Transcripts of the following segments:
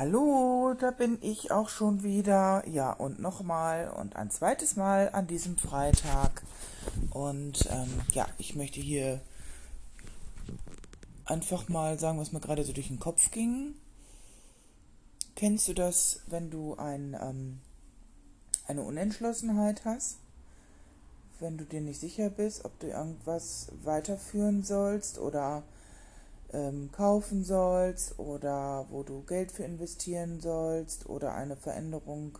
Hallo, da bin ich auch schon wieder. Ja, und nochmal und ein zweites Mal an diesem Freitag. Und ähm, ja, ich möchte hier einfach mal sagen, was mir gerade so durch den Kopf ging. Kennst du das, wenn du ein, ähm, eine Unentschlossenheit hast? Wenn du dir nicht sicher bist, ob du irgendwas weiterführen sollst oder ähm, kaufen sollst oder wo du Geld für investieren sollst oder eine Veränderung,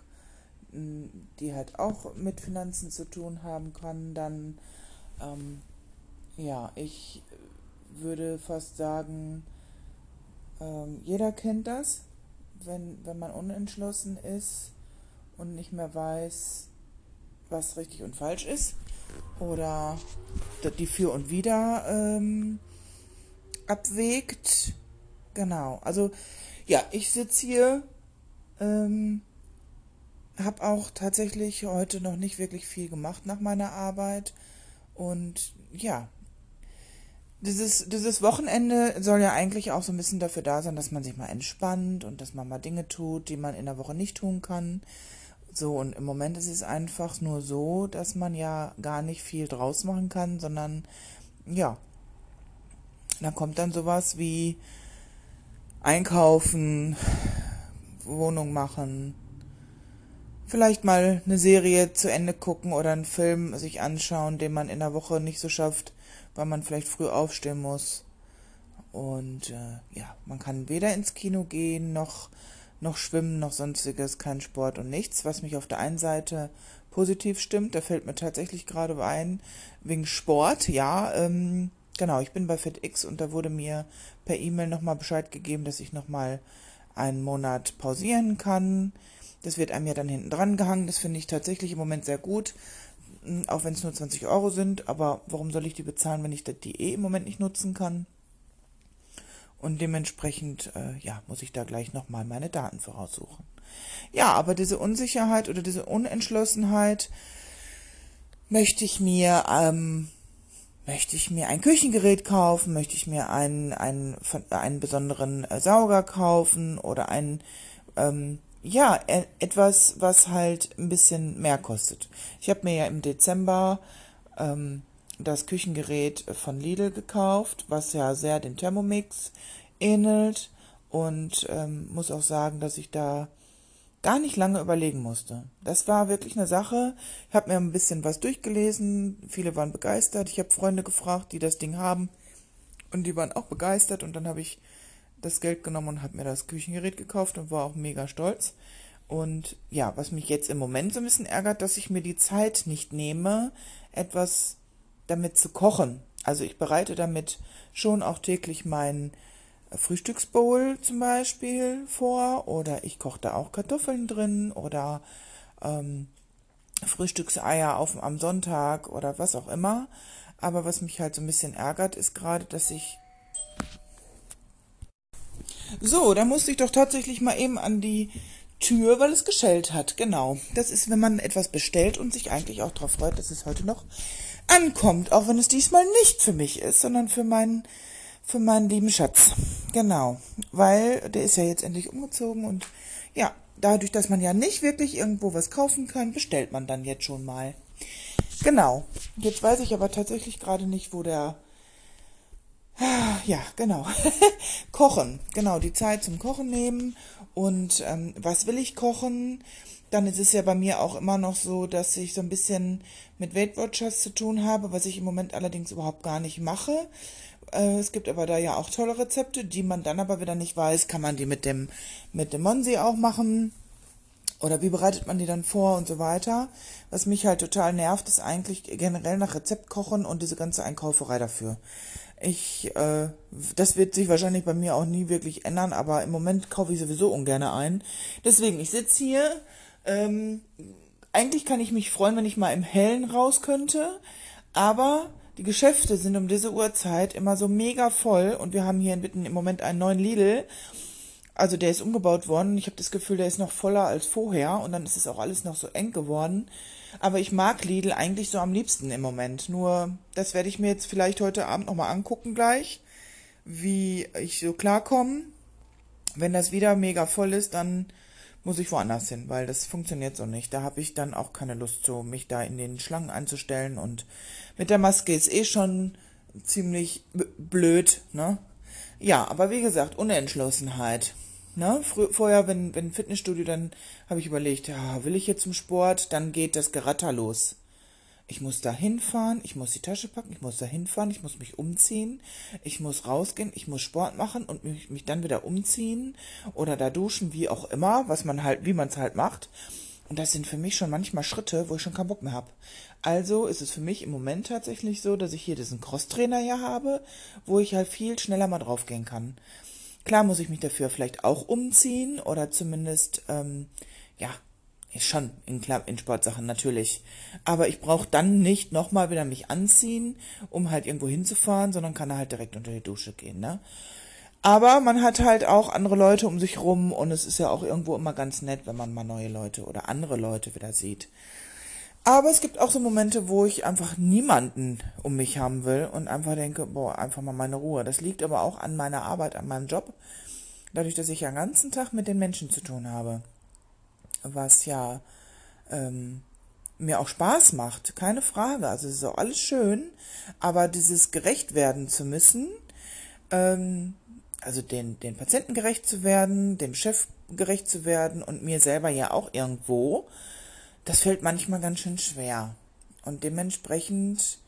die halt auch mit Finanzen zu tun haben kann, dann ähm, ja, ich würde fast sagen, ähm, jeder kennt das, wenn, wenn man unentschlossen ist und nicht mehr weiß, was richtig und falsch ist oder die Für und Wider ähm, abwägt. Genau. Also ja, ich sitze hier, ähm, habe auch tatsächlich heute noch nicht wirklich viel gemacht nach meiner Arbeit und ja, dieses, dieses Wochenende soll ja eigentlich auch so ein bisschen dafür da sein, dass man sich mal entspannt und dass man mal Dinge tut, die man in der Woche nicht tun kann. So, und im Moment ist es einfach nur so, dass man ja gar nicht viel draus machen kann, sondern ja, da kommt dann sowas wie einkaufen, Wohnung machen, vielleicht mal eine Serie zu Ende gucken oder einen Film sich anschauen, den man in der Woche nicht so schafft, weil man vielleicht früh aufstehen muss. Und äh, ja, man kann weder ins Kino gehen, noch, noch schwimmen, noch sonstiges, kein Sport und nichts, was mich auf der einen Seite positiv stimmt. Da fällt mir tatsächlich gerade ein, wegen Sport, ja, ähm, Genau, ich bin bei FitX und da wurde mir per E-Mail nochmal Bescheid gegeben, dass ich nochmal einen Monat pausieren kann. Das wird einem ja dann hinten dran gehangen. Das finde ich tatsächlich im Moment sehr gut. Hm, auch wenn es nur 20 Euro sind. Aber warum soll ich die bezahlen, wenn ich die eh im Moment nicht nutzen kann? Und dementsprechend, äh, ja, muss ich da gleich nochmal meine Daten voraussuchen. Ja, aber diese Unsicherheit oder diese Unentschlossenheit möchte ich mir ähm, Möchte ich mir ein Küchengerät kaufen? Möchte ich mir einen, einen, einen besonderen äh, Sauger kaufen oder ein, ähm, ja, e, etwas, was halt ein bisschen mehr kostet. Ich habe mir ja im Dezember ähm, das Küchengerät von Lidl gekauft, was ja sehr den Thermomix ähnelt und ähm, muss auch sagen, dass ich da gar nicht lange überlegen musste. Das war wirklich eine Sache. Ich habe mir ein bisschen was durchgelesen, viele waren begeistert. Ich habe Freunde gefragt, die das Ding haben und die waren auch begeistert und dann habe ich das Geld genommen und habe mir das Küchengerät gekauft und war auch mega stolz. Und ja, was mich jetzt im Moment so ein bisschen ärgert, dass ich mir die Zeit nicht nehme, etwas damit zu kochen. Also ich bereite damit schon auch täglich meinen Frühstücksbowl zum Beispiel vor oder ich koche da auch Kartoffeln drin oder ähm, Frühstückseier auf, am Sonntag oder was auch immer. Aber was mich halt so ein bisschen ärgert, ist gerade, dass ich. So, da musste ich doch tatsächlich mal eben an die Tür, weil es geschellt hat. Genau. Das ist, wenn man etwas bestellt und sich eigentlich auch darauf freut, dass es heute noch ankommt. Auch wenn es diesmal nicht für mich ist, sondern für meinen für meinen lieben Schatz. Genau, weil der ist ja jetzt endlich umgezogen und ja, dadurch, dass man ja nicht wirklich irgendwo was kaufen kann, bestellt man dann jetzt schon mal. Genau. Jetzt weiß ich aber tatsächlich gerade nicht, wo der ja, genau. kochen. Genau, die Zeit zum Kochen nehmen. Und ähm, was will ich kochen? Dann ist es ja bei mir auch immer noch so, dass ich so ein bisschen mit Weight Watchers zu tun habe, was ich im Moment allerdings überhaupt gar nicht mache. Äh, es gibt aber da ja auch tolle Rezepte, die man dann aber wieder nicht weiß. Kann man die mit dem, mit dem Monsi auch machen? Oder wie bereitet man die dann vor und so weiter? Was mich halt total nervt, ist eigentlich generell nach Rezept kochen und diese ganze Einkauferei dafür. Ich, äh, das wird sich wahrscheinlich bei mir auch nie wirklich ändern, aber im Moment kaufe ich sowieso ungern ein. Deswegen, ich sitze hier. Ähm, eigentlich kann ich mich freuen, wenn ich mal im Hellen raus könnte, aber die Geschäfte sind um diese Uhrzeit immer so mega voll und wir haben hier inmitten im Moment einen neuen Lidl. Also der ist umgebaut worden. Ich habe das Gefühl, der ist noch voller als vorher und dann ist es auch alles noch so eng geworden. Aber ich mag Lidl eigentlich so am liebsten im Moment. Nur das werde ich mir jetzt vielleicht heute Abend nochmal angucken gleich, wie ich so klarkomme. Wenn das wieder mega voll ist, dann muss ich woanders hin, weil das funktioniert so nicht. Da habe ich dann auch keine Lust zu, mich da in den Schlangen anzustellen und mit der Maske ist eh schon ziemlich blöd, ne? Ja, aber wie gesagt, Unentschlossenheit. Ne? vorher, wenn, wenn Fitnessstudio, dann habe ich überlegt, ja, will ich jetzt zum Sport, dann geht das Geratter los. Ich muss da hinfahren, ich muss die Tasche packen, ich muss da hinfahren, ich muss mich umziehen, ich muss rausgehen, ich muss Sport machen und mich, mich dann wieder umziehen oder da duschen, wie auch immer, was man halt, wie man es halt macht. Und das sind für mich schon manchmal Schritte, wo ich schon keinen Bock mehr habe. Also ist es für mich im Moment tatsächlich so, dass ich hier diesen Cross-Trainer ja habe, wo ich halt viel schneller mal draufgehen kann. Klar muss ich mich dafür vielleicht auch umziehen oder zumindest, ähm, ja, schon in, in Sportsachen natürlich. Aber ich brauche dann nicht nochmal wieder mich anziehen, um halt irgendwo hinzufahren, sondern kann halt direkt unter die Dusche gehen, ne? Aber man hat halt auch andere Leute um sich rum und es ist ja auch irgendwo immer ganz nett, wenn man mal neue Leute oder andere Leute wieder sieht. Aber es gibt auch so Momente, wo ich einfach niemanden um mich haben will und einfach denke, boah, einfach mal meine Ruhe. Das liegt aber auch an meiner Arbeit, an meinem Job. Dadurch, dass ich ja den ganzen Tag mit den Menschen zu tun habe was ja ähm, mir auch Spaß macht, keine Frage. Also es ist auch alles schön, aber dieses gerecht werden zu müssen, ähm, also den, den Patienten gerecht zu werden, dem Chef gerecht zu werden und mir selber ja auch irgendwo, das fällt manchmal ganz schön schwer. Und dementsprechend,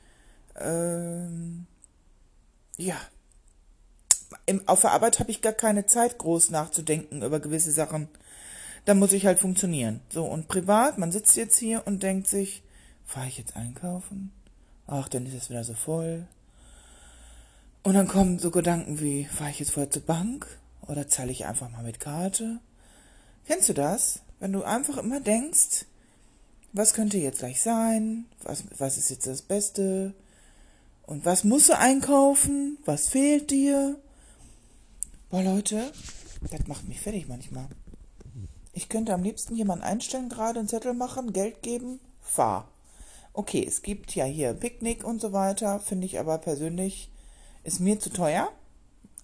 ähm, ja, im, auf der Arbeit habe ich gar keine Zeit, groß nachzudenken über gewisse Sachen da muss ich halt funktionieren. So, und privat, man sitzt jetzt hier und denkt sich, fahre ich jetzt einkaufen? Ach, dann ist es wieder so voll. Und dann kommen so Gedanken wie, fahre ich jetzt vorher zur Bank? Oder zahle ich einfach mal mit Karte? Kennst du das? Wenn du einfach immer denkst, was könnte jetzt gleich sein? Was, was ist jetzt das Beste? Und was musst du einkaufen? Was fehlt dir? Boah, Leute, das macht mich fertig manchmal. Ich könnte am liebsten jemanden einstellen, gerade einen Zettel machen, Geld geben, fahr. Okay, es gibt ja hier Picknick und so weiter, finde ich aber persönlich, ist mir zu teuer.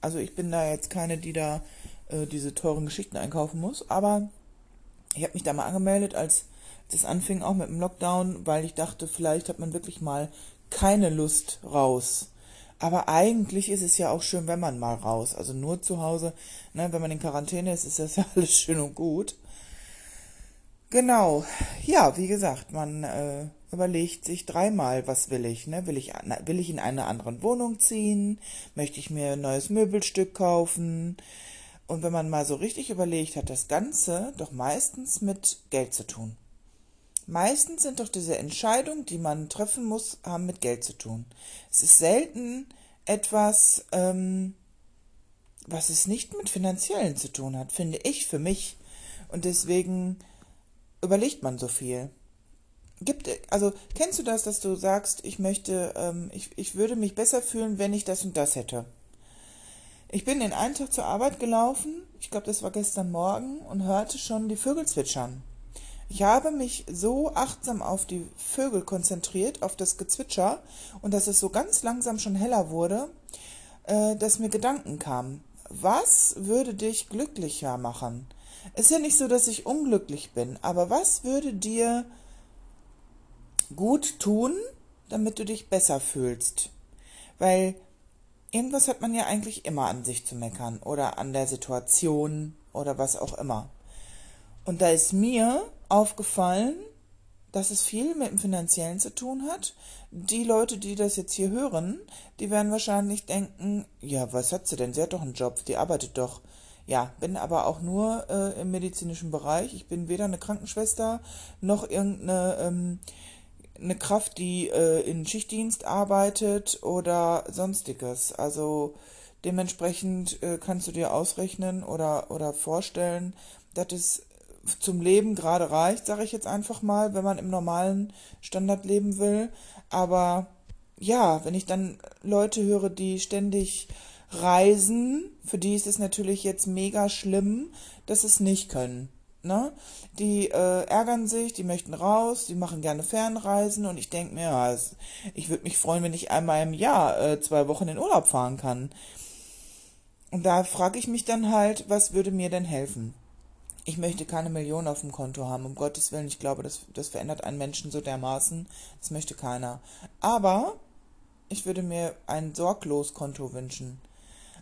Also ich bin da jetzt keine, die da äh, diese teuren Geschichten einkaufen muss, aber ich habe mich da mal angemeldet, als das anfing, auch mit dem Lockdown, weil ich dachte, vielleicht hat man wirklich mal keine Lust raus. Aber eigentlich ist es ja auch schön, wenn man mal raus. Also nur zu Hause, ne, wenn man in Quarantäne ist, ist das ja alles schön und gut. Genau. Ja, wie gesagt, man äh, überlegt sich dreimal, was will ich, ne? Will ich, will ich in eine andere Wohnung ziehen? Möchte ich mir ein neues Möbelstück kaufen? Und wenn man mal so richtig überlegt, hat das Ganze doch meistens mit Geld zu tun. Meistens sind doch diese Entscheidungen, die man treffen muss, haben mit Geld zu tun. Es ist selten etwas, ähm, was es nicht mit finanziellen zu tun hat, finde ich für mich. Und deswegen überlegt man so viel. Gibt, also kennst du das, dass du sagst, ich möchte, ähm, ich, ich würde mich besser fühlen, wenn ich das und das hätte? Ich bin den einen Tag zur Arbeit gelaufen, ich glaube, das war gestern Morgen, und hörte schon die Vögel zwitschern. Ich habe mich so achtsam auf die Vögel konzentriert, auf das Gezwitscher und dass es so ganz langsam schon heller wurde, äh, dass mir Gedanken kamen. Was würde dich glücklicher machen? Ist ja nicht so, dass ich unglücklich bin, aber was würde dir gut tun, damit du dich besser fühlst? Weil irgendwas hat man ja eigentlich immer an sich zu meckern oder an der Situation oder was auch immer. Und da ist mir aufgefallen, dass es viel mit dem Finanziellen zu tun hat. Die Leute, die das jetzt hier hören, die werden wahrscheinlich denken, ja, was hat sie denn? Sie hat doch einen Job, die arbeitet doch. Ja, bin aber auch nur äh, im medizinischen Bereich. Ich bin weder eine Krankenschwester noch irgendeine ähm, eine Kraft, die äh, in Schichtdienst arbeitet oder sonstiges. Also dementsprechend äh, kannst du dir ausrechnen oder, oder vorstellen, dass es zum Leben gerade reicht, sage ich jetzt einfach mal, wenn man im normalen Standard leben will. Aber ja, wenn ich dann Leute höre, die ständig reisen, für die ist es natürlich jetzt mega schlimm, dass es nicht können. Ne? Die äh, ärgern sich, die möchten raus, die machen gerne Fernreisen und ich denke mir, ja, ich würde mich freuen, wenn ich einmal im Jahr äh, zwei Wochen in Urlaub fahren kann. Und da frage ich mich dann halt, was würde mir denn helfen? Ich möchte keine Million auf dem Konto haben, um Gottes Willen. Ich glaube, das, das verändert einen Menschen so dermaßen. Das möchte keiner. Aber ich würde mir ein Sorgloskonto wünschen.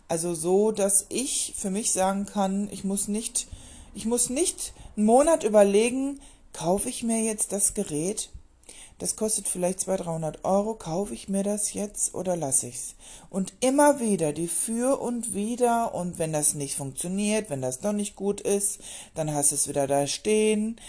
Also so, dass ich für mich sagen kann, ich muss nicht, ich muss nicht einen Monat überlegen, kaufe ich mir jetzt das Gerät? Das kostet vielleicht 200, 300 Euro. Kaufe ich mir das jetzt oder lasse ich's? Und immer wieder die Für und Wider. Und wenn das nicht funktioniert, wenn das doch nicht gut ist, dann hast du es wieder da stehen.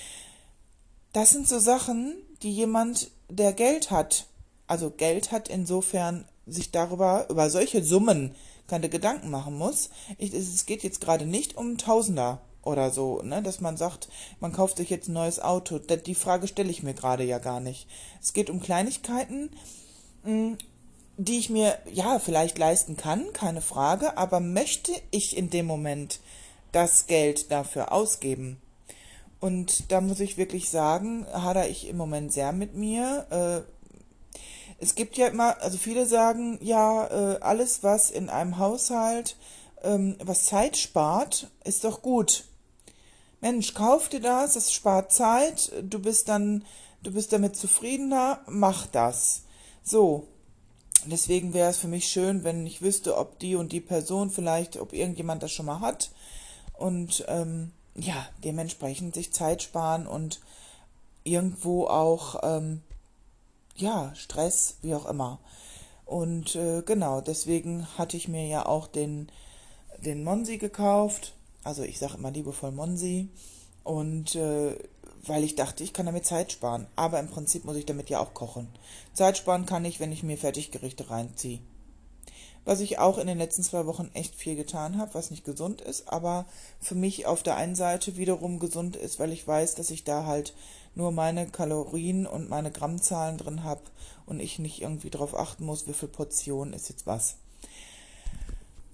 Das sind so Sachen, die jemand, der Geld hat, also Geld hat insofern sich darüber, über solche Summen keine Gedanken machen muss. Ich, es geht jetzt gerade nicht um Tausender oder so, ne, dass man sagt, man kauft sich jetzt ein neues Auto. Die Frage stelle ich mir gerade ja gar nicht. Es geht um Kleinigkeiten, hm, die ich mir ja vielleicht leisten kann, keine Frage, aber möchte ich in dem Moment das Geld dafür ausgeben? Und da muss ich wirklich sagen, hader ich im Moment sehr mit mir. Äh, es gibt ja immer, also viele sagen, ja, äh, alles, was in einem Haushalt, ähm, was Zeit spart, ist doch gut. Mensch, kauf dir das, es spart Zeit, du bist dann, du bist damit zufriedener, mach das. So. Deswegen wäre es für mich schön, wenn ich wüsste, ob die und die Person vielleicht, ob irgendjemand das schon mal hat und ähm, ja, dementsprechend sich Zeit sparen und irgendwo auch ähm, ja, Stress, wie auch immer. Und äh, genau, deswegen hatte ich mir ja auch den, den Monsi gekauft. Also ich sage immer liebevoll Monsi. Und äh, weil ich dachte, ich kann damit Zeit sparen. Aber im Prinzip muss ich damit ja auch kochen. Zeit sparen kann ich, wenn ich mir Fertiggerichte reinziehe. Was ich auch in den letzten zwei Wochen echt viel getan habe, was nicht gesund ist, aber für mich auf der einen Seite wiederum gesund ist, weil ich weiß, dass ich da halt nur meine Kalorien und meine Grammzahlen drin habe und ich nicht irgendwie darauf achten muss, wie viel Portion ist jetzt was.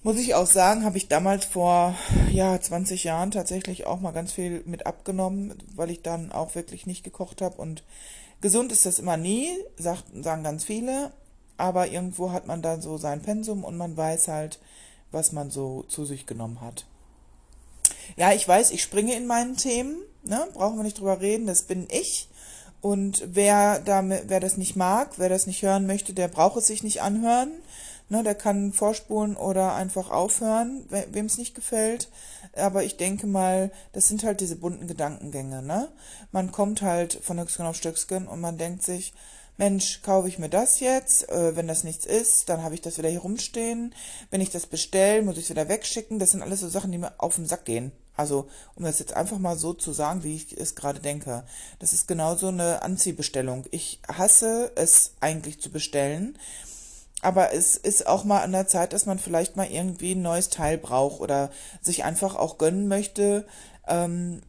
Muss ich auch sagen, habe ich damals vor ja 20 Jahren tatsächlich auch mal ganz viel mit abgenommen, weil ich dann auch wirklich nicht gekocht habe und gesund ist das immer nie, sagt, sagen ganz viele, aber irgendwo hat man dann so sein Pensum und man weiß halt, was man so zu sich genommen hat. Ja, ich weiß, ich springe in meinen Themen, ne? brauchen wir nicht drüber reden, das bin ich. Und wer, damit, wer das nicht mag, wer das nicht hören möchte, der braucht es sich nicht anhören. Ne, der kann vorspulen oder einfach aufhören, wem es nicht gefällt. Aber ich denke mal, das sind halt diese bunten Gedankengänge. Ne? Man kommt halt von Höchstgen auf Stöcksken und man denkt sich, Mensch, kaufe ich mir das jetzt? Äh, wenn das nichts ist, dann habe ich das wieder hier rumstehen. Wenn ich das bestelle, muss ich es wieder wegschicken. Das sind alles so Sachen, die mir auf den Sack gehen. Also, um das jetzt einfach mal so zu sagen, wie ich es gerade denke. Das ist genauso eine Anziehbestellung. Ich hasse es eigentlich zu bestellen. Aber es ist auch mal an der Zeit, dass man vielleicht mal irgendwie ein neues Teil braucht oder sich einfach auch gönnen möchte. Ähm,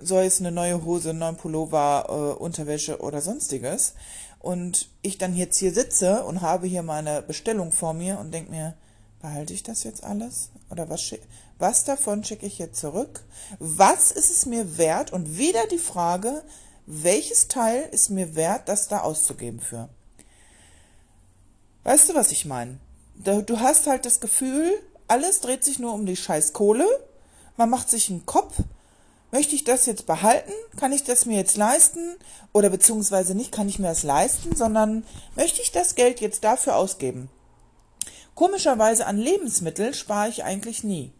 sei es eine neue Hose, einen neuen Pullover, äh, Unterwäsche oder sonstiges. Und ich dann jetzt hier sitze und habe hier meine Bestellung vor mir und denke mir, behalte ich das jetzt alles? Oder was, was davon schicke ich jetzt zurück? Was ist es mir wert? Und wieder die Frage, welches Teil ist mir wert, das da auszugeben für? Weißt du, was ich meine? Du hast halt das Gefühl, alles dreht sich nur um die scheiß Kohle. Man macht sich einen Kopf Möchte ich das jetzt behalten? Kann ich das mir jetzt leisten? Oder beziehungsweise nicht kann ich mir das leisten, sondern möchte ich das Geld jetzt dafür ausgeben? Komischerweise an Lebensmittel spare ich eigentlich nie.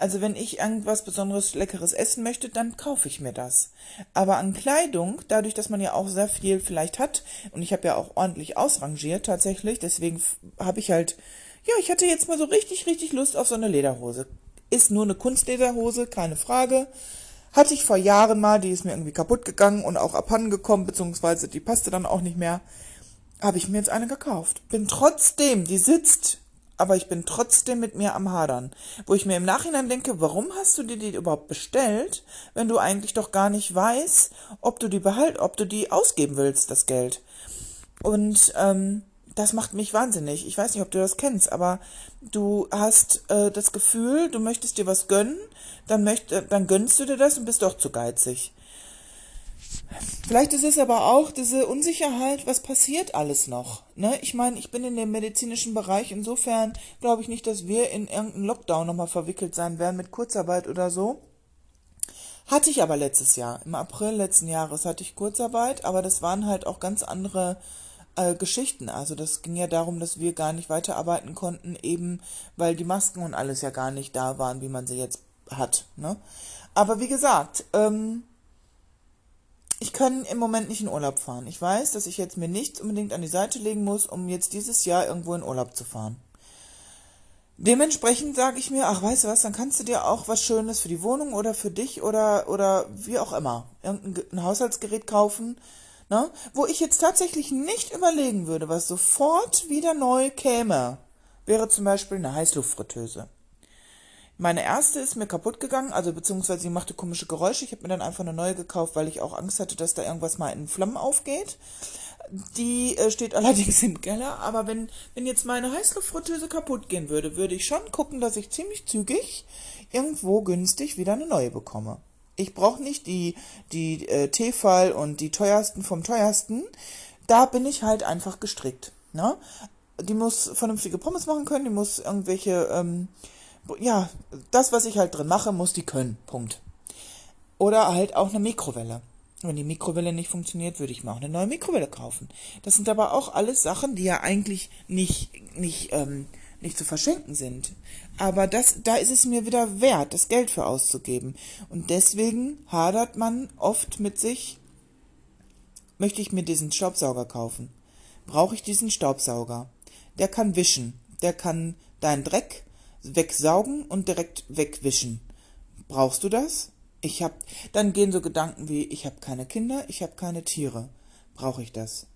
Also wenn ich irgendwas besonderes Leckeres essen möchte, dann kaufe ich mir das. Aber an Kleidung, dadurch, dass man ja auch sehr viel vielleicht hat, und ich habe ja auch ordentlich ausrangiert tatsächlich, deswegen habe ich halt, ja, ich hatte jetzt mal so richtig, richtig Lust auf so eine Lederhose. Ist nur eine Kunstlederhose, keine Frage. Hatte ich vor Jahren mal, die ist mir irgendwie kaputt gegangen und auch abhanden gekommen, beziehungsweise die passte dann auch nicht mehr. Habe ich mir jetzt eine gekauft. Bin trotzdem, die sitzt, aber ich bin trotzdem mit mir am Hadern. Wo ich mir im Nachhinein denke, warum hast du dir die überhaupt bestellt, wenn du eigentlich doch gar nicht weißt, ob du die behalt, ob du die ausgeben willst, das Geld. Und ähm, das macht mich wahnsinnig. Ich weiß nicht, ob du das kennst, aber du hast äh, das Gefühl, du möchtest dir was gönnen, dann, möcht, dann gönnst du dir das und bist doch zu geizig. Vielleicht ist es aber auch diese Unsicherheit, was passiert alles noch. Ne? Ich meine, ich bin in dem medizinischen Bereich, insofern glaube ich nicht, dass wir in irgendeinen Lockdown nochmal verwickelt sein werden mit Kurzarbeit oder so. Hatte ich aber letztes Jahr. Im April letzten Jahres hatte ich Kurzarbeit, aber das waren halt auch ganz andere äh, Geschichten. Also das ging ja darum, dass wir gar nicht weiterarbeiten konnten, eben weil die Masken und alles ja gar nicht da waren, wie man sie jetzt hat. Ne? Aber wie gesagt, ähm, ich kann im Moment nicht in Urlaub fahren. Ich weiß, dass ich jetzt mir nichts unbedingt an die Seite legen muss, um jetzt dieses Jahr irgendwo in Urlaub zu fahren. Dementsprechend sage ich mir, ach, weißt du was, dann kannst du dir auch was Schönes für die Wohnung oder für dich oder, oder wie auch immer, irgendein Haushaltsgerät kaufen, ne? wo ich jetzt tatsächlich nicht überlegen würde, was sofort wieder neu käme, wäre zum Beispiel eine Heißluftfritteuse. Meine erste ist mir kaputt gegangen, also beziehungsweise sie machte komische Geräusche. Ich habe mir dann einfach eine neue gekauft, weil ich auch Angst hatte, dass da irgendwas mal in Flammen aufgeht. Die äh, steht allerdings im Keller, aber wenn, wenn jetzt meine Heißluftfritteuse kaputt gehen würde, würde ich schon gucken, dass ich ziemlich zügig irgendwo günstig wieder eine neue bekomme. Ich brauche nicht die, die äh, Tefal und die teuersten vom teuersten. Da bin ich halt einfach gestrickt. Ne? Die muss vernünftige Pommes machen können, die muss irgendwelche, ähm, ja, das, was ich halt drin mache, muss die können. Punkt. Oder halt auch eine Mikrowelle. Wenn die Mikrowelle nicht funktioniert, würde ich mir auch eine neue Mikrowelle kaufen. Das sind aber auch alles Sachen, die ja eigentlich nicht, nicht, ähm, nicht zu verschenken sind. Aber das, da ist es mir wieder wert, das Geld für auszugeben. Und deswegen hadert man oft mit sich, möchte ich mir diesen Staubsauger kaufen? Brauche ich diesen Staubsauger? Der kann wischen, der kann deinen Dreck wegsaugen und direkt wegwischen. Brauchst du das? Ich hab, dann gehen so Gedanken wie, ich habe keine Kinder, ich habe keine Tiere. Brauche ich das?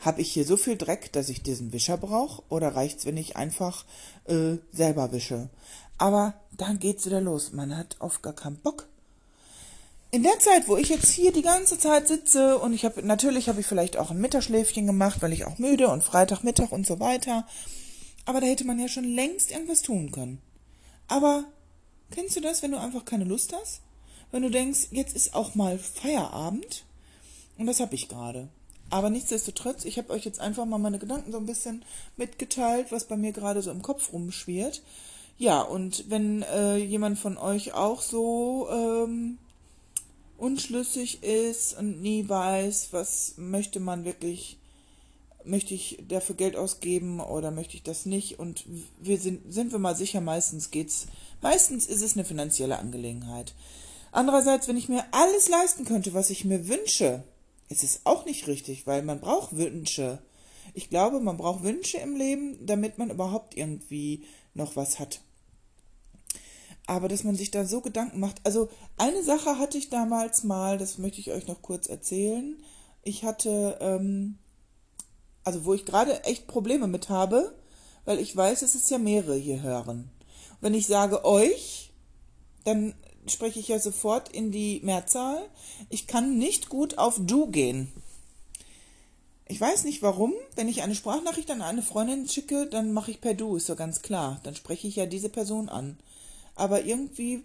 Habe ich hier so viel Dreck, dass ich diesen Wischer brauche? Oder reicht's, wenn ich einfach äh, selber wische? Aber dann geht's wieder los. Man hat oft gar keinen Bock. In der Zeit, wo ich jetzt hier die ganze Zeit sitze und ich habe natürlich habe ich vielleicht auch ein Mittagsschläfchen gemacht, weil ich auch müde und Freitagmittag und so weiter. Aber da hätte man ja schon längst irgendwas tun können. Aber kennst du das, wenn du einfach keine Lust hast? wenn du denkst, jetzt ist auch mal Feierabend. Und das habe ich gerade. Aber nichtsdestotrotz, ich habe euch jetzt einfach mal meine Gedanken so ein bisschen mitgeteilt, was bei mir gerade so im Kopf rumschwirrt. Ja, und wenn äh, jemand von euch auch so ähm, unschlüssig ist und nie weiß, was möchte man wirklich, möchte ich dafür Geld ausgeben oder möchte ich das nicht? Und wir sind, sind wir mal sicher, meistens geht's, meistens ist es eine finanzielle Angelegenheit. Andererseits, wenn ich mir alles leisten könnte, was ich mir wünsche, ist es auch nicht richtig, weil man braucht Wünsche. Ich glaube, man braucht Wünsche im Leben, damit man überhaupt irgendwie noch was hat. Aber dass man sich da so Gedanken macht. Also eine Sache hatte ich damals mal, das möchte ich euch noch kurz erzählen. Ich hatte, ähm, also wo ich gerade echt Probleme mit habe, weil ich weiß, dass es ja mehrere hier hören. Wenn ich sage euch, dann spreche ich ja sofort in die Mehrzahl. Ich kann nicht gut auf du gehen. Ich weiß nicht warum. Wenn ich eine Sprachnachricht an eine Freundin schicke, dann mache ich per du, ist so ganz klar. Dann spreche ich ja diese Person an. Aber irgendwie äh,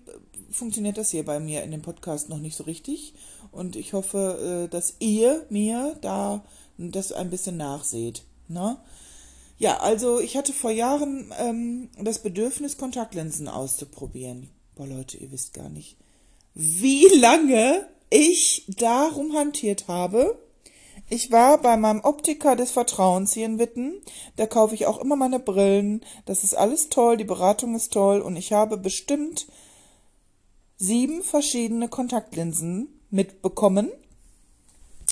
funktioniert das hier bei mir in dem Podcast noch nicht so richtig. Und ich hoffe, äh, dass ihr mir da das ein bisschen nachseht. Ne? Ja, also ich hatte vor Jahren ähm, das Bedürfnis, Kontaktlinsen auszuprobieren. Boah, Leute, ihr wisst gar nicht, wie lange ich darum hantiert habe. Ich war bei meinem Optiker des Vertrauens hier in Witten. Da kaufe ich auch immer meine Brillen. Das ist alles toll, die Beratung ist toll und ich habe bestimmt sieben verschiedene Kontaktlinsen mitbekommen.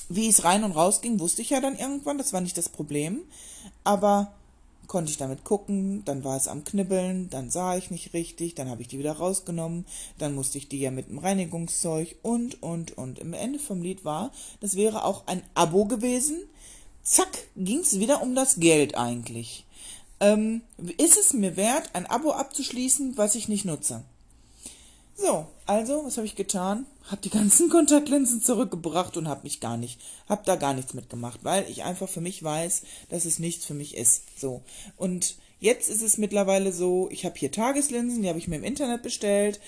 Wie es rein und raus ging, wusste ich ja dann irgendwann, das war nicht das Problem. Aber konnte ich damit gucken, dann war es am Knibbeln, dann sah ich nicht richtig, dann habe ich die wieder rausgenommen, dann musste ich die ja mit dem Reinigungszeug und, und, und. Im Ende vom Lied war, das wäre auch ein Abo gewesen. Zack, ging es wieder um das Geld eigentlich. Ähm, ist es mir wert, ein Abo abzuschließen, was ich nicht nutze? So, also, was habe ich getan? Hab die ganzen Kontaktlinsen zurückgebracht und hab mich gar nicht, hab da gar nichts mitgemacht, weil ich einfach für mich weiß, dass es nichts für mich ist. So. Und jetzt ist es mittlerweile so, ich habe hier Tageslinsen, die habe ich mir im Internet bestellt.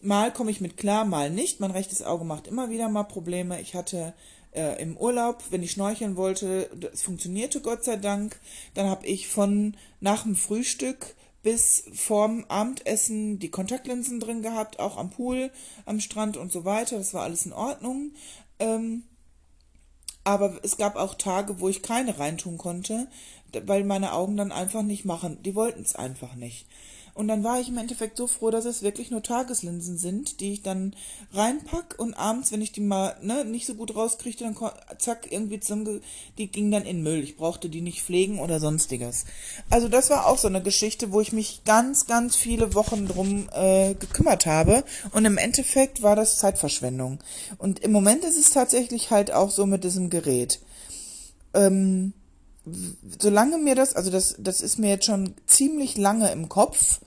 Mal komme ich mit klar, mal nicht. Mein rechtes Auge macht immer wieder mal Probleme. Ich hatte äh, im Urlaub, wenn ich schnorcheln wollte, es funktionierte Gott sei Dank. Dann habe ich von nach dem Frühstück bis vorm Abendessen die Kontaktlinsen drin gehabt, auch am Pool, am Strand und so weiter. Das war alles in Ordnung. Ähm, aber es gab auch Tage, wo ich keine reintun konnte, weil meine Augen dann einfach nicht machen. Die wollten es einfach nicht. Und dann war ich im Endeffekt so froh, dass es wirklich nur Tageslinsen sind, die ich dann reinpack und abends, wenn ich die mal ne, nicht so gut rauskriegte, dann zack, irgendwie zum, die ging dann in Müll. Ich brauchte die nicht pflegen oder sonstiges. Also das war auch so eine Geschichte, wo ich mich ganz, ganz viele Wochen drum äh, gekümmert habe. Und im Endeffekt war das Zeitverschwendung. Und im Moment ist es tatsächlich halt auch so mit diesem Gerät. Ähm, solange mir das, also das, das ist mir jetzt schon ziemlich lange im Kopf,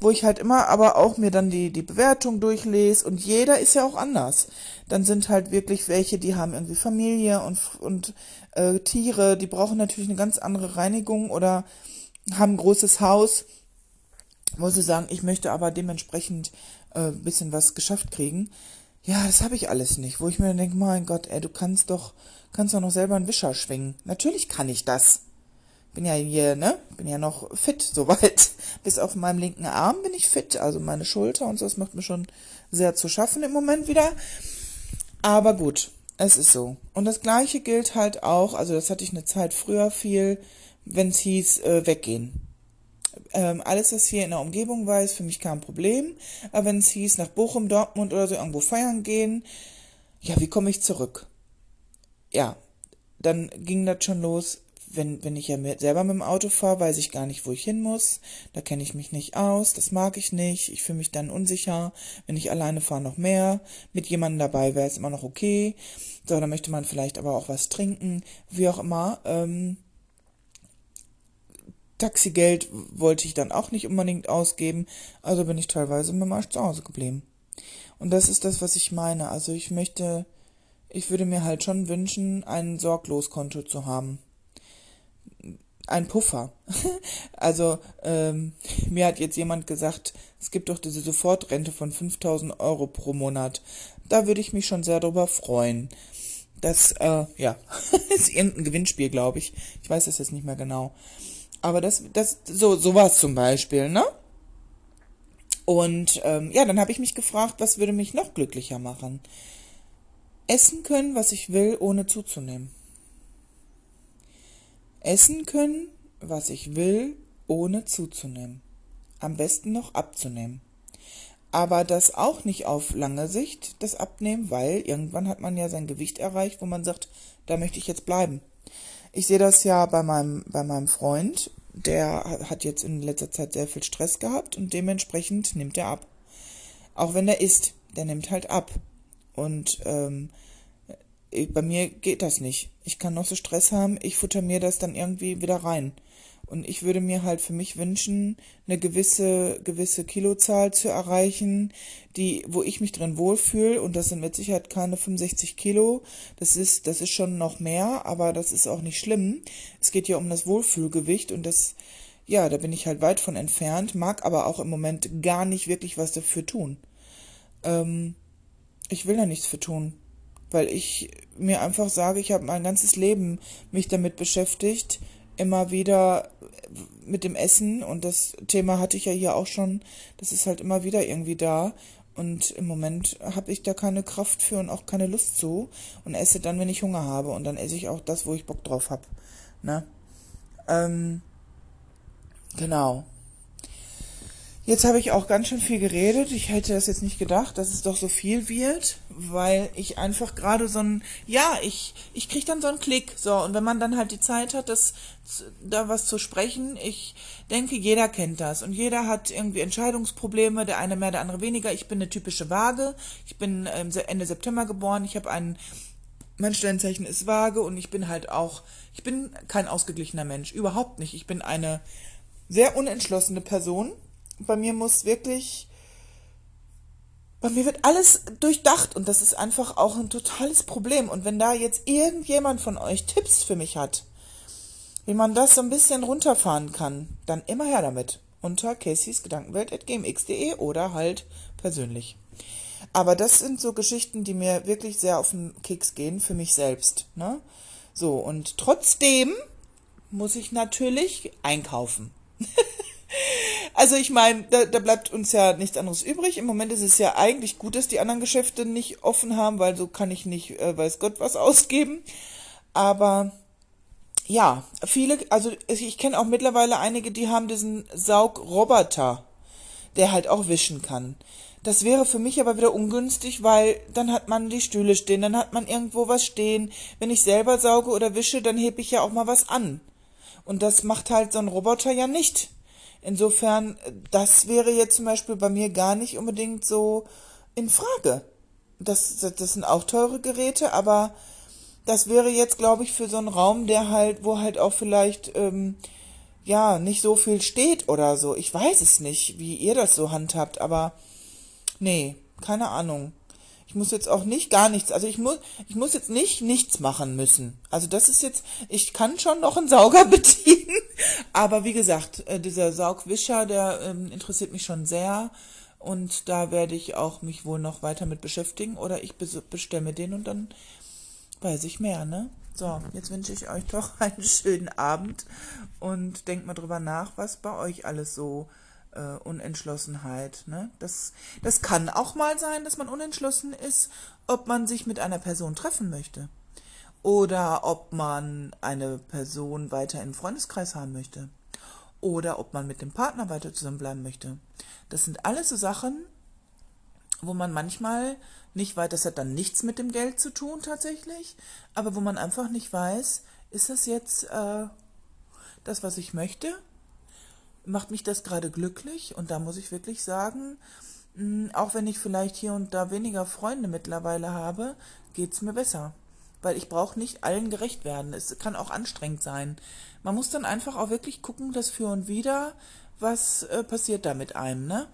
wo ich halt immer aber auch mir dann die, die Bewertung durchlese und jeder ist ja auch anders. Dann sind halt wirklich welche, die haben irgendwie Familie und, und äh, Tiere, die brauchen natürlich eine ganz andere Reinigung oder haben ein großes Haus, wo sie sagen, ich möchte aber dementsprechend äh, bisschen was geschafft kriegen. Ja, das habe ich alles nicht, wo ich mir dann denke, mein Gott, ey, du kannst doch kannst doch noch selber einen Wischer schwingen. Natürlich kann ich das. Bin ja hier, ne? Bin ja noch fit, soweit. Bis auf meinem linken Arm bin ich fit. Also meine Schulter und so, das macht mir schon sehr zu schaffen im Moment wieder. Aber gut, es ist so. Und das gleiche gilt halt auch, also das hatte ich eine Zeit früher viel, wenn es hieß, äh, weggehen. Ähm, alles, was hier in der Umgebung war, ist für mich kein Problem. Aber wenn es hieß, nach Bochum, Dortmund oder so irgendwo feiern gehen, ja, wie komme ich zurück? ja, dann ging das schon los. Wenn, wenn ich ja mit, selber mit dem Auto fahre, weiß ich gar nicht, wo ich hin muss. Da kenne ich mich nicht aus. Das mag ich nicht. Ich fühle mich dann unsicher. Wenn ich alleine fahre, noch mehr. Mit jemandem dabei wäre es immer noch okay. So, dann möchte man vielleicht aber auch was trinken. Wie auch immer. Ähm, Taxigeld wollte ich dann auch nicht unbedingt ausgeben. Also bin ich teilweise mit dem Arsch zu Hause geblieben. Und das ist das, was ich meine. Also ich möchte ich würde mir halt schon wünschen, ein Sorgloskonto zu haben. Ein Puffer. also, ähm, mir hat jetzt jemand gesagt, es gibt doch diese Sofortrente von 5000 Euro pro Monat. Da würde ich mich schon sehr darüber freuen. Das, äh, ja, ist irgendein Gewinnspiel, glaube ich. Ich weiß es jetzt nicht mehr genau. Aber das, das, so, so es zum Beispiel, ne? Und ähm, ja, dann habe ich mich gefragt, was würde mich noch glücklicher machen? Essen können, was ich will, ohne zuzunehmen. Essen können, was ich will, ohne zuzunehmen. Am besten noch abzunehmen. Aber das auch nicht auf lange Sicht, das Abnehmen, weil irgendwann hat man ja sein Gewicht erreicht, wo man sagt, da möchte ich jetzt bleiben. Ich sehe das ja bei meinem, bei meinem Freund, der hat jetzt in letzter Zeit sehr viel Stress gehabt und dementsprechend nimmt er ab. Auch wenn er isst, der nimmt halt ab. Und ähm, bei mir geht das nicht. Ich kann noch so Stress haben, ich futter mir das dann irgendwie wieder rein. Und ich würde mir halt für mich wünschen, eine gewisse, gewisse Kilozahl zu erreichen, die, wo ich mich drin wohlfühle. Und das sind mit Sicherheit keine 65 Kilo. Das ist, das ist schon noch mehr, aber das ist auch nicht schlimm. Es geht ja um das Wohlfühlgewicht und das, ja, da bin ich halt weit von entfernt, mag aber auch im Moment gar nicht wirklich was dafür tun. Ähm, ich will da nichts für tun, weil ich mir einfach sage, ich habe mein ganzes Leben mich damit beschäftigt, immer wieder mit dem Essen und das Thema hatte ich ja hier auch schon, das ist halt immer wieder irgendwie da und im Moment habe ich da keine Kraft für und auch keine Lust zu und esse dann, wenn ich Hunger habe und dann esse ich auch das, wo ich Bock drauf habe. Ne? Ähm, genau. Jetzt habe ich auch ganz schön viel geredet. Ich hätte das jetzt nicht gedacht, dass es doch so viel wird, weil ich einfach gerade so ein, ja, ich, ich kriege dann so einen Klick. So, und wenn man dann halt die Zeit hat, das, da was zu sprechen, ich denke, jeder kennt das. Und jeder hat irgendwie Entscheidungsprobleme, der eine mehr, der andere weniger. Ich bin eine typische Waage. Ich bin ähm, Ende September geboren. Ich habe einen, mein Sternzeichen ist Waage und ich bin halt auch, ich bin kein ausgeglichener Mensch. Überhaupt nicht. Ich bin eine sehr unentschlossene Person bei mir muss wirklich, bei mir wird alles durchdacht und das ist einfach auch ein totales Problem. Und wenn da jetzt irgendjemand von euch Tipps für mich hat, wie man das so ein bisschen runterfahren kann, dann immer her damit. unter caseysgedankenwelt.gmx.de oder halt persönlich. Aber das sind so Geschichten, die mir wirklich sehr auf den Keks gehen für mich selbst. Ne? So, und trotzdem muss ich natürlich einkaufen. also ich meine, da, da bleibt uns ja nichts anderes übrig. Im Moment ist es ja eigentlich gut, dass die anderen Geschäfte nicht offen haben, weil so kann ich nicht, äh, weiß Gott, was ausgeben. Aber ja, viele, also ich kenne auch mittlerweile einige, die haben diesen Saugroboter, der halt auch wischen kann. Das wäre für mich aber wieder ungünstig, weil dann hat man die Stühle stehen, dann hat man irgendwo was stehen. Wenn ich selber sauge oder wische, dann hebe ich ja auch mal was an. Und das macht halt so ein Roboter ja nicht. Insofern, das wäre jetzt zum Beispiel bei mir gar nicht unbedingt so in Frage. Das, das, das sind auch teure Geräte, aber das wäre jetzt, glaube ich, für so einen Raum, der halt, wo halt auch vielleicht ähm, ja nicht so viel steht oder so. Ich weiß es nicht, wie ihr das so handhabt, aber Nee, keine Ahnung. Ich muss jetzt auch nicht gar nichts, also ich muss, ich muss jetzt nicht nichts machen müssen. Also das ist jetzt, ich kann schon noch einen Sauger bedienen, aber wie gesagt, äh, dieser Saugwischer, der ähm, interessiert mich schon sehr und da werde ich auch mich wohl noch weiter mit beschäftigen oder ich bestelle den und dann weiß ich mehr, ne? So, jetzt wünsche ich euch doch einen schönen Abend und denkt mal drüber nach, was bei euch alles so äh, Unentschlossenheit. Ne? Das, das kann auch mal sein, dass man unentschlossen ist, ob man sich mit einer Person treffen möchte oder ob man eine Person weiter im Freundeskreis haben möchte oder ob man mit dem Partner weiter zusammenbleiben möchte. Das sind alles so Sachen, wo man manchmal nicht weiß, das hat dann nichts mit dem Geld zu tun tatsächlich, aber wo man einfach nicht weiß, ist das jetzt äh, das, was ich möchte macht mich das gerade glücklich und da muss ich wirklich sagen, hm, auch wenn ich vielleicht hier und da weniger Freunde mittlerweile habe, geht's mir besser. Weil ich brauche nicht allen gerecht werden. Es kann auch anstrengend sein. Man muss dann einfach auch wirklich gucken, das für und wieder, was äh, passiert da mit einem, ne?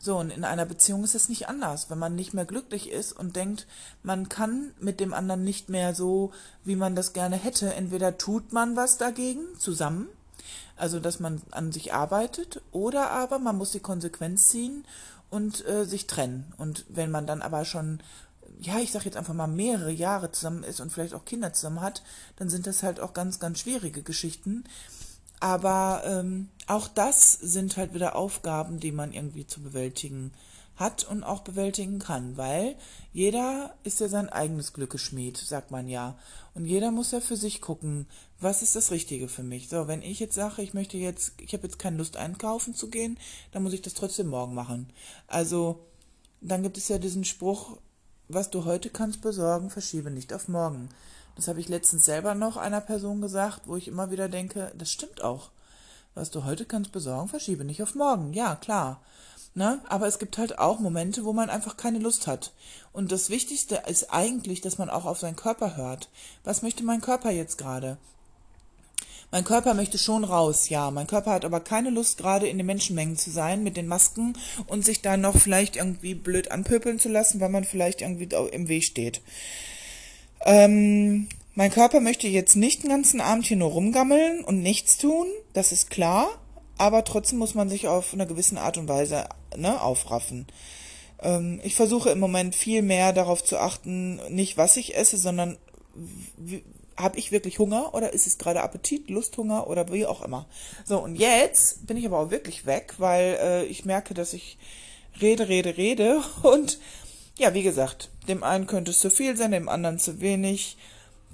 So, und in einer Beziehung ist es nicht anders. Wenn man nicht mehr glücklich ist und denkt, man kann mit dem anderen nicht mehr so, wie man das gerne hätte, entweder tut man was dagegen zusammen also dass man an sich arbeitet, oder aber man muss die Konsequenz ziehen und äh, sich trennen. Und wenn man dann aber schon, ja, ich sag jetzt einfach mal mehrere Jahre zusammen ist und vielleicht auch Kinder zusammen hat, dann sind das halt auch ganz, ganz schwierige Geschichten. Aber ähm, auch das sind halt wieder Aufgaben, die man irgendwie zu bewältigen hat und auch bewältigen kann, weil jeder ist ja sein eigenes Glückeschmied, sagt man ja. Und jeder muss ja für sich gucken, was ist das Richtige für mich. So, wenn ich jetzt sage, ich möchte jetzt, ich habe jetzt keine Lust einkaufen zu gehen, dann muss ich das trotzdem morgen machen. Also, dann gibt es ja diesen Spruch, was du heute kannst besorgen, verschiebe nicht auf morgen. Das habe ich letztens selber noch einer Person gesagt, wo ich immer wieder denke, das stimmt auch. Was du heute kannst besorgen, verschiebe nicht auf morgen. Ja, klar. Ne? Aber es gibt halt auch Momente, wo man einfach keine Lust hat. Und das Wichtigste ist eigentlich, dass man auch auf seinen Körper hört. Was möchte mein Körper jetzt gerade? Mein Körper möchte schon raus, ja. Mein Körper hat aber keine Lust, gerade in den Menschenmengen zu sein mit den Masken und sich da noch vielleicht irgendwie blöd anpöpeln zu lassen, weil man vielleicht irgendwie im Weg steht. Ähm, mein Körper möchte jetzt nicht den ganzen Abend hier nur rumgammeln und nichts tun, das ist klar aber trotzdem muss man sich auf eine gewisse Art und Weise ne, aufraffen. Ähm, ich versuche im Moment viel mehr darauf zu achten, nicht was ich esse, sondern habe ich wirklich Hunger oder ist es gerade Appetit, Lusthunger oder wie auch immer. So, und jetzt bin ich aber auch wirklich weg, weil äh, ich merke, dass ich rede, rede, rede und ja, wie gesagt, dem einen könnte es zu viel sein, dem anderen zu wenig.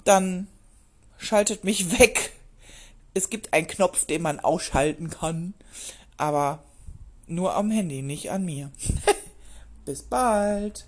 Dann schaltet mich weg es gibt einen Knopf, den man ausschalten kann, aber nur am Handy, nicht an mir. Bis bald.